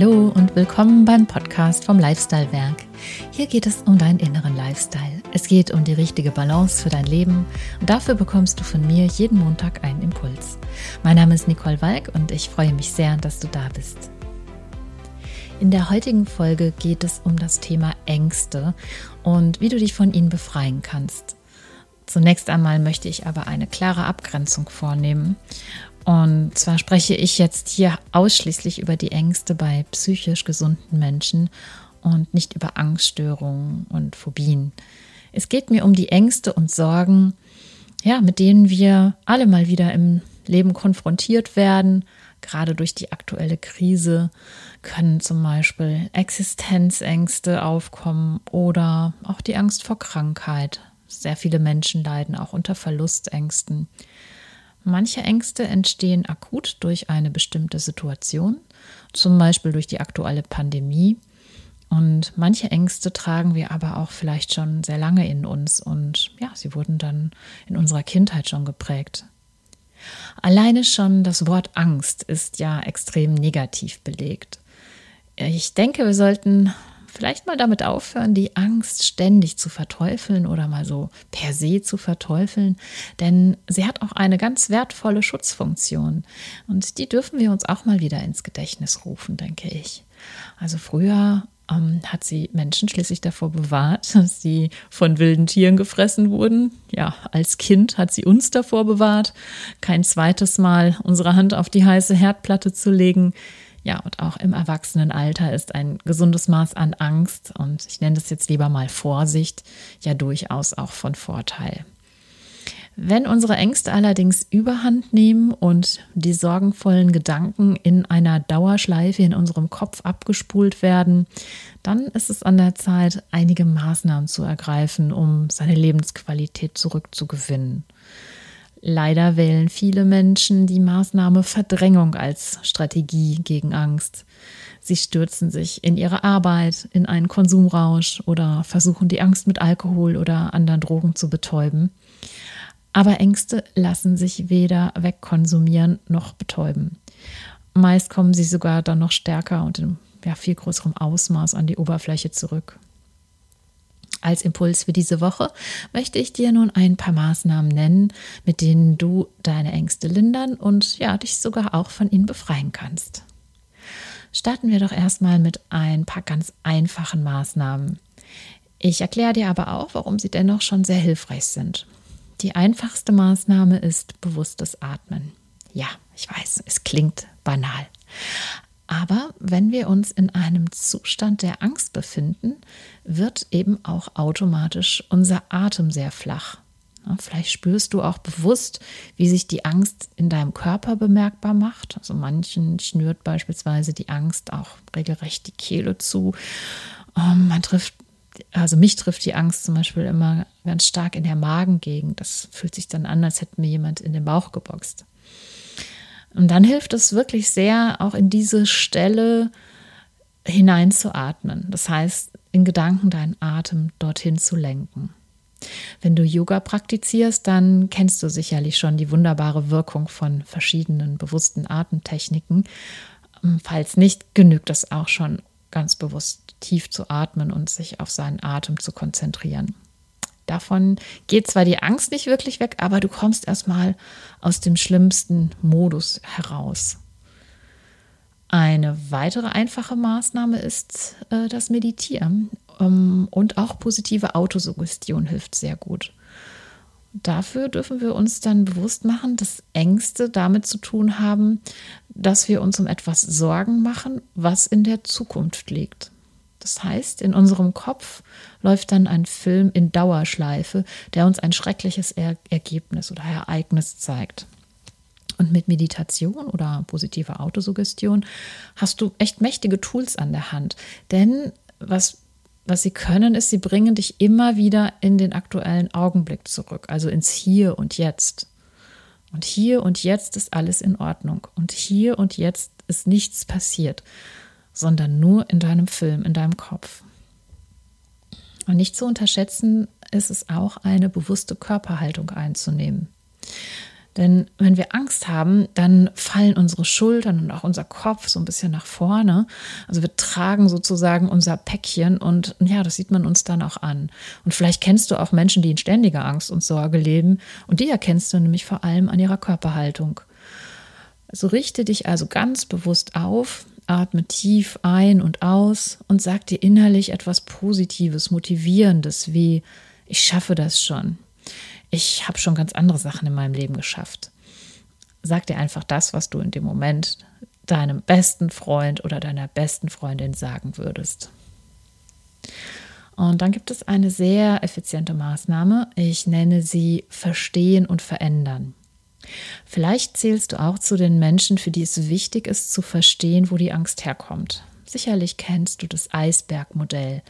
Hallo und willkommen beim Podcast vom Lifestyle Werk. Hier geht es um deinen inneren Lifestyle. Es geht um die richtige Balance für dein Leben und dafür bekommst du von mir jeden Montag einen Impuls. Mein Name ist Nicole Walk und ich freue mich sehr, dass du da bist. In der heutigen Folge geht es um das Thema Ängste und wie du dich von ihnen befreien kannst. Zunächst einmal möchte ich aber eine klare Abgrenzung vornehmen und zwar spreche ich jetzt hier ausschließlich über die Ängste bei psychisch gesunden Menschen und nicht über Angststörungen und Phobien. Es geht mir um die Ängste und Sorgen, ja, mit denen wir alle mal wieder im Leben konfrontiert werden. Gerade durch die aktuelle Krise können zum Beispiel Existenzängste aufkommen oder auch die Angst vor Krankheit. Sehr viele Menschen leiden auch unter Verlustängsten. Manche Ängste entstehen akut durch eine bestimmte Situation, zum Beispiel durch die aktuelle Pandemie. Und manche Ängste tragen wir aber auch vielleicht schon sehr lange in uns und ja, sie wurden dann in unserer Kindheit schon geprägt. Alleine schon das Wort Angst ist ja extrem negativ belegt. Ich denke, wir sollten vielleicht mal damit aufhören, die Angst ständig zu verteufeln oder mal so per se zu verteufeln, denn sie hat auch eine ganz wertvolle Schutzfunktion und die dürfen wir uns auch mal wieder ins Gedächtnis rufen, denke ich. Also früher ähm, hat sie Menschen schließlich davor bewahrt, dass sie von wilden Tieren gefressen wurden. Ja, als Kind hat sie uns davor bewahrt, kein zweites Mal unsere Hand auf die heiße Herdplatte zu legen. Ja, und auch im Erwachsenenalter ist ein gesundes Maß an Angst und ich nenne das jetzt lieber mal Vorsicht ja durchaus auch von Vorteil. Wenn unsere Ängste allerdings überhand nehmen und die sorgenvollen Gedanken in einer Dauerschleife in unserem Kopf abgespult werden, dann ist es an der Zeit, einige Maßnahmen zu ergreifen, um seine Lebensqualität zurückzugewinnen. Leider wählen viele Menschen die Maßnahme Verdrängung als Strategie gegen Angst. Sie stürzen sich in ihre Arbeit, in einen Konsumrausch oder versuchen die Angst mit Alkohol oder anderen Drogen zu betäuben. Aber Ängste lassen sich weder wegkonsumieren noch betäuben. Meist kommen sie sogar dann noch stärker und in ja, viel größerem Ausmaß an die Oberfläche zurück. Als Impuls für diese Woche möchte ich dir nun ein paar Maßnahmen nennen, mit denen du deine Ängste lindern und ja, dich sogar auch von ihnen befreien kannst. Starten wir doch erstmal mit ein paar ganz einfachen Maßnahmen. Ich erkläre dir aber auch, warum sie dennoch schon sehr hilfreich sind. Die einfachste Maßnahme ist bewusstes Atmen. Ja, ich weiß, es klingt banal. Aber wenn wir uns in einem Zustand der Angst befinden, wird eben auch automatisch unser Atem sehr flach. vielleicht spürst du auch bewusst, wie sich die Angst in deinem Körper bemerkbar macht. Also manchen schnürt beispielsweise die Angst auch regelrecht die Kehle zu. Ähm, man trifft, also mich trifft die Angst zum Beispiel immer ganz stark in der Magengegend. Das fühlt sich dann an, als hätte mir jemand in den Bauch geboxt. Und dann hilft es wirklich sehr, auch in diese Stelle hineinzuatmen. Das heißt, in Gedanken deinen Atem dorthin zu lenken. Wenn du Yoga praktizierst, dann kennst du sicherlich schon die wunderbare Wirkung von verschiedenen bewussten Atemtechniken. Falls nicht, genügt es auch schon ganz bewusst tief zu atmen und sich auf seinen Atem zu konzentrieren. Davon geht zwar die Angst nicht wirklich weg, aber du kommst erstmal aus dem schlimmsten Modus heraus. Eine weitere einfache Maßnahme ist äh, das Meditieren ähm, und auch positive Autosuggestion hilft sehr gut. Dafür dürfen wir uns dann bewusst machen, dass Ängste damit zu tun haben, dass wir uns um etwas Sorgen machen, was in der Zukunft liegt. Das heißt, in unserem Kopf läuft dann ein Film in Dauerschleife, der uns ein schreckliches er Ergebnis oder Ereignis zeigt. Und mit Meditation oder positiver Autosuggestion hast du echt mächtige Tools an der Hand. Denn was, was sie können, ist, sie bringen dich immer wieder in den aktuellen Augenblick zurück, also ins Hier und Jetzt. Und hier und jetzt ist alles in Ordnung. Und hier und jetzt ist nichts passiert sondern nur in deinem Film, in deinem Kopf. Und nicht zu unterschätzen ist es auch, eine bewusste Körperhaltung einzunehmen. Denn wenn wir Angst haben, dann fallen unsere Schultern und auch unser Kopf so ein bisschen nach vorne. Also wir tragen sozusagen unser Päckchen und ja, das sieht man uns dann auch an. Und vielleicht kennst du auch Menschen, die in ständiger Angst und Sorge leben und die erkennst du nämlich vor allem an ihrer Körperhaltung. Also richte dich also ganz bewusst auf, atme tief ein und aus und sag dir innerlich etwas Positives, Motivierendes wie ich schaffe das schon ich habe schon ganz andere Sachen in meinem Leben geschafft. Sag dir einfach das, was du in dem Moment deinem besten Freund oder deiner besten Freundin sagen würdest. Und dann gibt es eine sehr effiziente Maßnahme. Ich nenne sie Verstehen und Verändern. Vielleicht zählst du auch zu den Menschen, für die es wichtig ist zu verstehen, wo die Angst herkommt. Sicherlich kennst du das Eisbergmodell.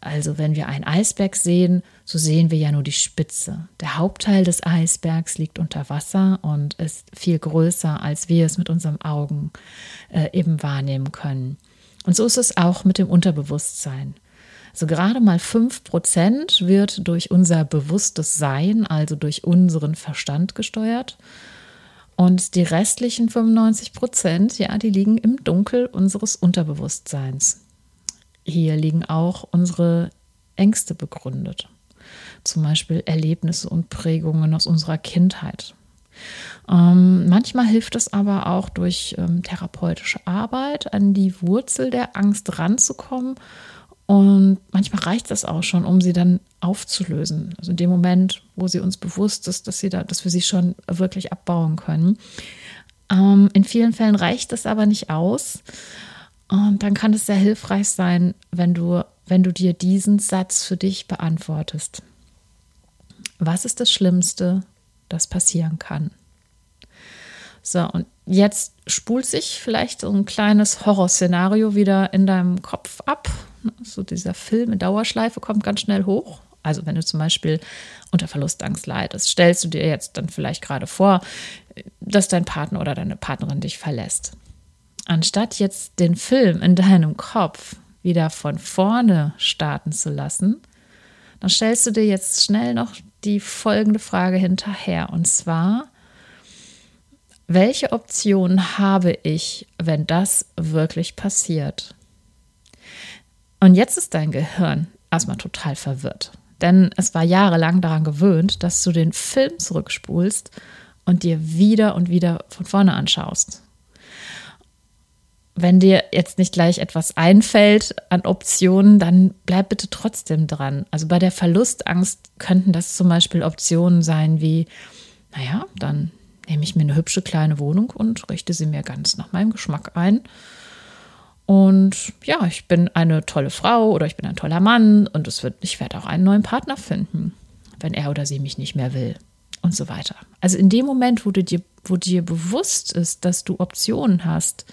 Also wenn wir einen Eisberg sehen, so sehen wir ja nur die Spitze. Der Hauptteil des Eisbergs liegt unter Wasser und ist viel größer, als wir es mit unseren Augen äh, eben wahrnehmen können. Und so ist es auch mit dem Unterbewusstsein. Also gerade mal 5% wird durch unser bewusstes Sein, also durch unseren Verstand gesteuert. Und die restlichen 95 Prozent, ja, die liegen im Dunkel unseres Unterbewusstseins. Hier liegen auch unsere Ängste begründet. Zum Beispiel Erlebnisse und Prägungen aus unserer Kindheit. Ähm, manchmal hilft es aber auch durch ähm, therapeutische Arbeit an die Wurzel der Angst ranzukommen und manchmal reicht das auch schon, um sie dann aufzulösen. Also in dem Moment, wo sie uns bewusst ist, dass, sie da, dass wir sie schon wirklich abbauen können. Ähm, in vielen Fällen reicht das aber nicht aus. Und dann kann es sehr hilfreich sein, wenn du, wenn du dir diesen Satz für dich beantwortest. Was ist das Schlimmste, das passieren kann? So, und jetzt spult sich vielleicht so ein kleines Horrorszenario wieder in deinem Kopf ab so dieser Film in Dauerschleife kommt ganz schnell hoch. Also wenn du zum Beispiel unter Verlustangst leidest, stellst du dir jetzt dann vielleicht gerade vor, dass dein Partner oder deine Partnerin dich verlässt. Anstatt jetzt den Film in deinem Kopf wieder von vorne starten zu lassen, dann stellst du dir jetzt schnell noch die folgende Frage hinterher. Und zwar, welche Optionen habe ich, wenn das wirklich passiert? Und jetzt ist dein Gehirn erstmal total verwirrt. Denn es war jahrelang daran gewöhnt, dass du den Film zurückspulst und dir wieder und wieder von vorne anschaust. Wenn dir jetzt nicht gleich etwas einfällt an Optionen, dann bleib bitte trotzdem dran. Also bei der Verlustangst könnten das zum Beispiel Optionen sein wie, naja, dann nehme ich mir eine hübsche kleine Wohnung und richte sie mir ganz nach meinem Geschmack ein und ja, ich bin eine tolle Frau oder ich bin ein toller Mann und es wird, ich werde auch einen neuen Partner finden, wenn er oder sie mich nicht mehr will und so weiter. Also in dem Moment, wo du dir, wo dir bewusst ist, dass du Optionen hast,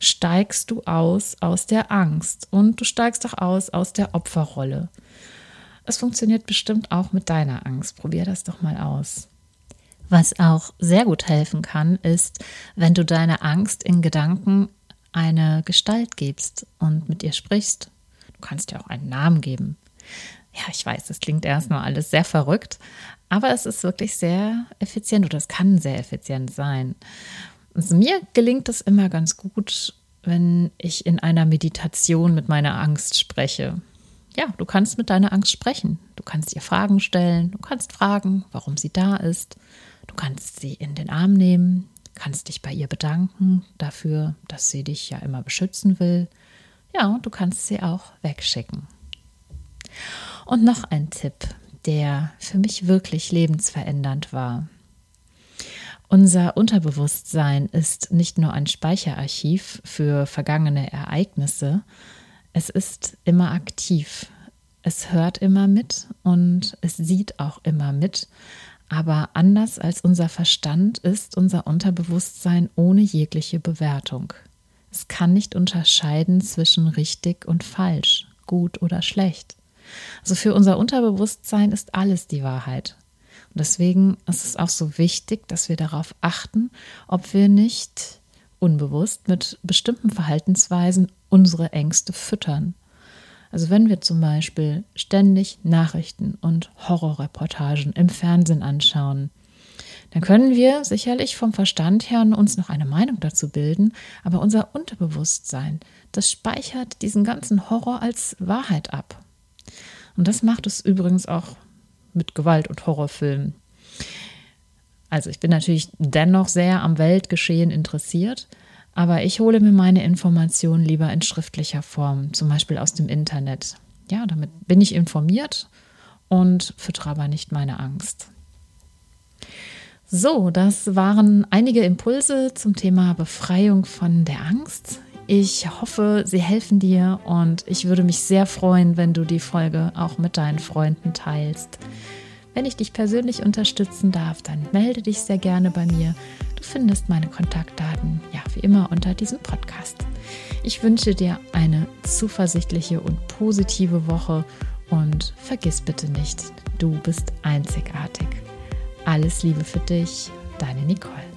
steigst du aus aus der Angst und du steigst auch aus aus der Opferrolle. Es funktioniert bestimmt auch mit deiner Angst. Probier das doch mal aus. Was auch sehr gut helfen kann, ist, wenn du deine Angst in Gedanken eine Gestalt gibst und mit ihr sprichst. Du kannst dir auch einen Namen geben. Ja, ich weiß, das klingt erstmal alles sehr verrückt, aber es ist wirklich sehr effizient oder es kann sehr effizient sein. Also mir gelingt es immer ganz gut, wenn ich in einer Meditation mit meiner Angst spreche. Ja, du kannst mit deiner Angst sprechen. Du kannst ihr Fragen stellen. Du kannst fragen, warum sie da ist. Du kannst sie in den Arm nehmen kannst dich bei ihr bedanken dafür, dass sie dich ja immer beschützen will. Ja, und du kannst sie auch wegschicken. Und noch ein Tipp, der für mich wirklich lebensverändernd war. Unser Unterbewusstsein ist nicht nur ein Speicherarchiv für vergangene Ereignisse, es ist immer aktiv. Es hört immer mit und es sieht auch immer mit, aber anders als unser Verstand ist unser Unterbewusstsein ohne jegliche Bewertung. Es kann nicht unterscheiden zwischen richtig und falsch, gut oder schlecht. Also für unser Unterbewusstsein ist alles die Wahrheit. Und deswegen ist es auch so wichtig, dass wir darauf achten, ob wir nicht unbewusst mit bestimmten Verhaltensweisen unsere Ängste füttern. Also wenn wir zum Beispiel ständig Nachrichten und Horrorreportagen im Fernsehen anschauen, dann können wir sicherlich vom Verstand her uns noch eine Meinung dazu bilden, aber unser Unterbewusstsein, das speichert diesen ganzen Horror als Wahrheit ab. Und das macht es übrigens auch mit Gewalt- und Horrorfilmen. Also ich bin natürlich dennoch sehr am Weltgeschehen interessiert, aber ich hole mir meine Informationen lieber in schriftlicher Form, zum Beispiel aus dem Internet. Ja, damit bin ich informiert und füttere aber nicht meine Angst. So, das waren einige Impulse zum Thema Befreiung von der Angst. Ich hoffe, sie helfen dir und ich würde mich sehr freuen, wenn du die Folge auch mit deinen Freunden teilst. Wenn ich dich persönlich unterstützen darf, dann melde dich sehr gerne bei mir. Du findest meine Kontaktdaten ja wie immer unter diesem Podcast. Ich wünsche dir eine zuversichtliche und positive Woche und vergiss bitte nicht, du bist einzigartig. Alles Liebe für dich, deine Nicole.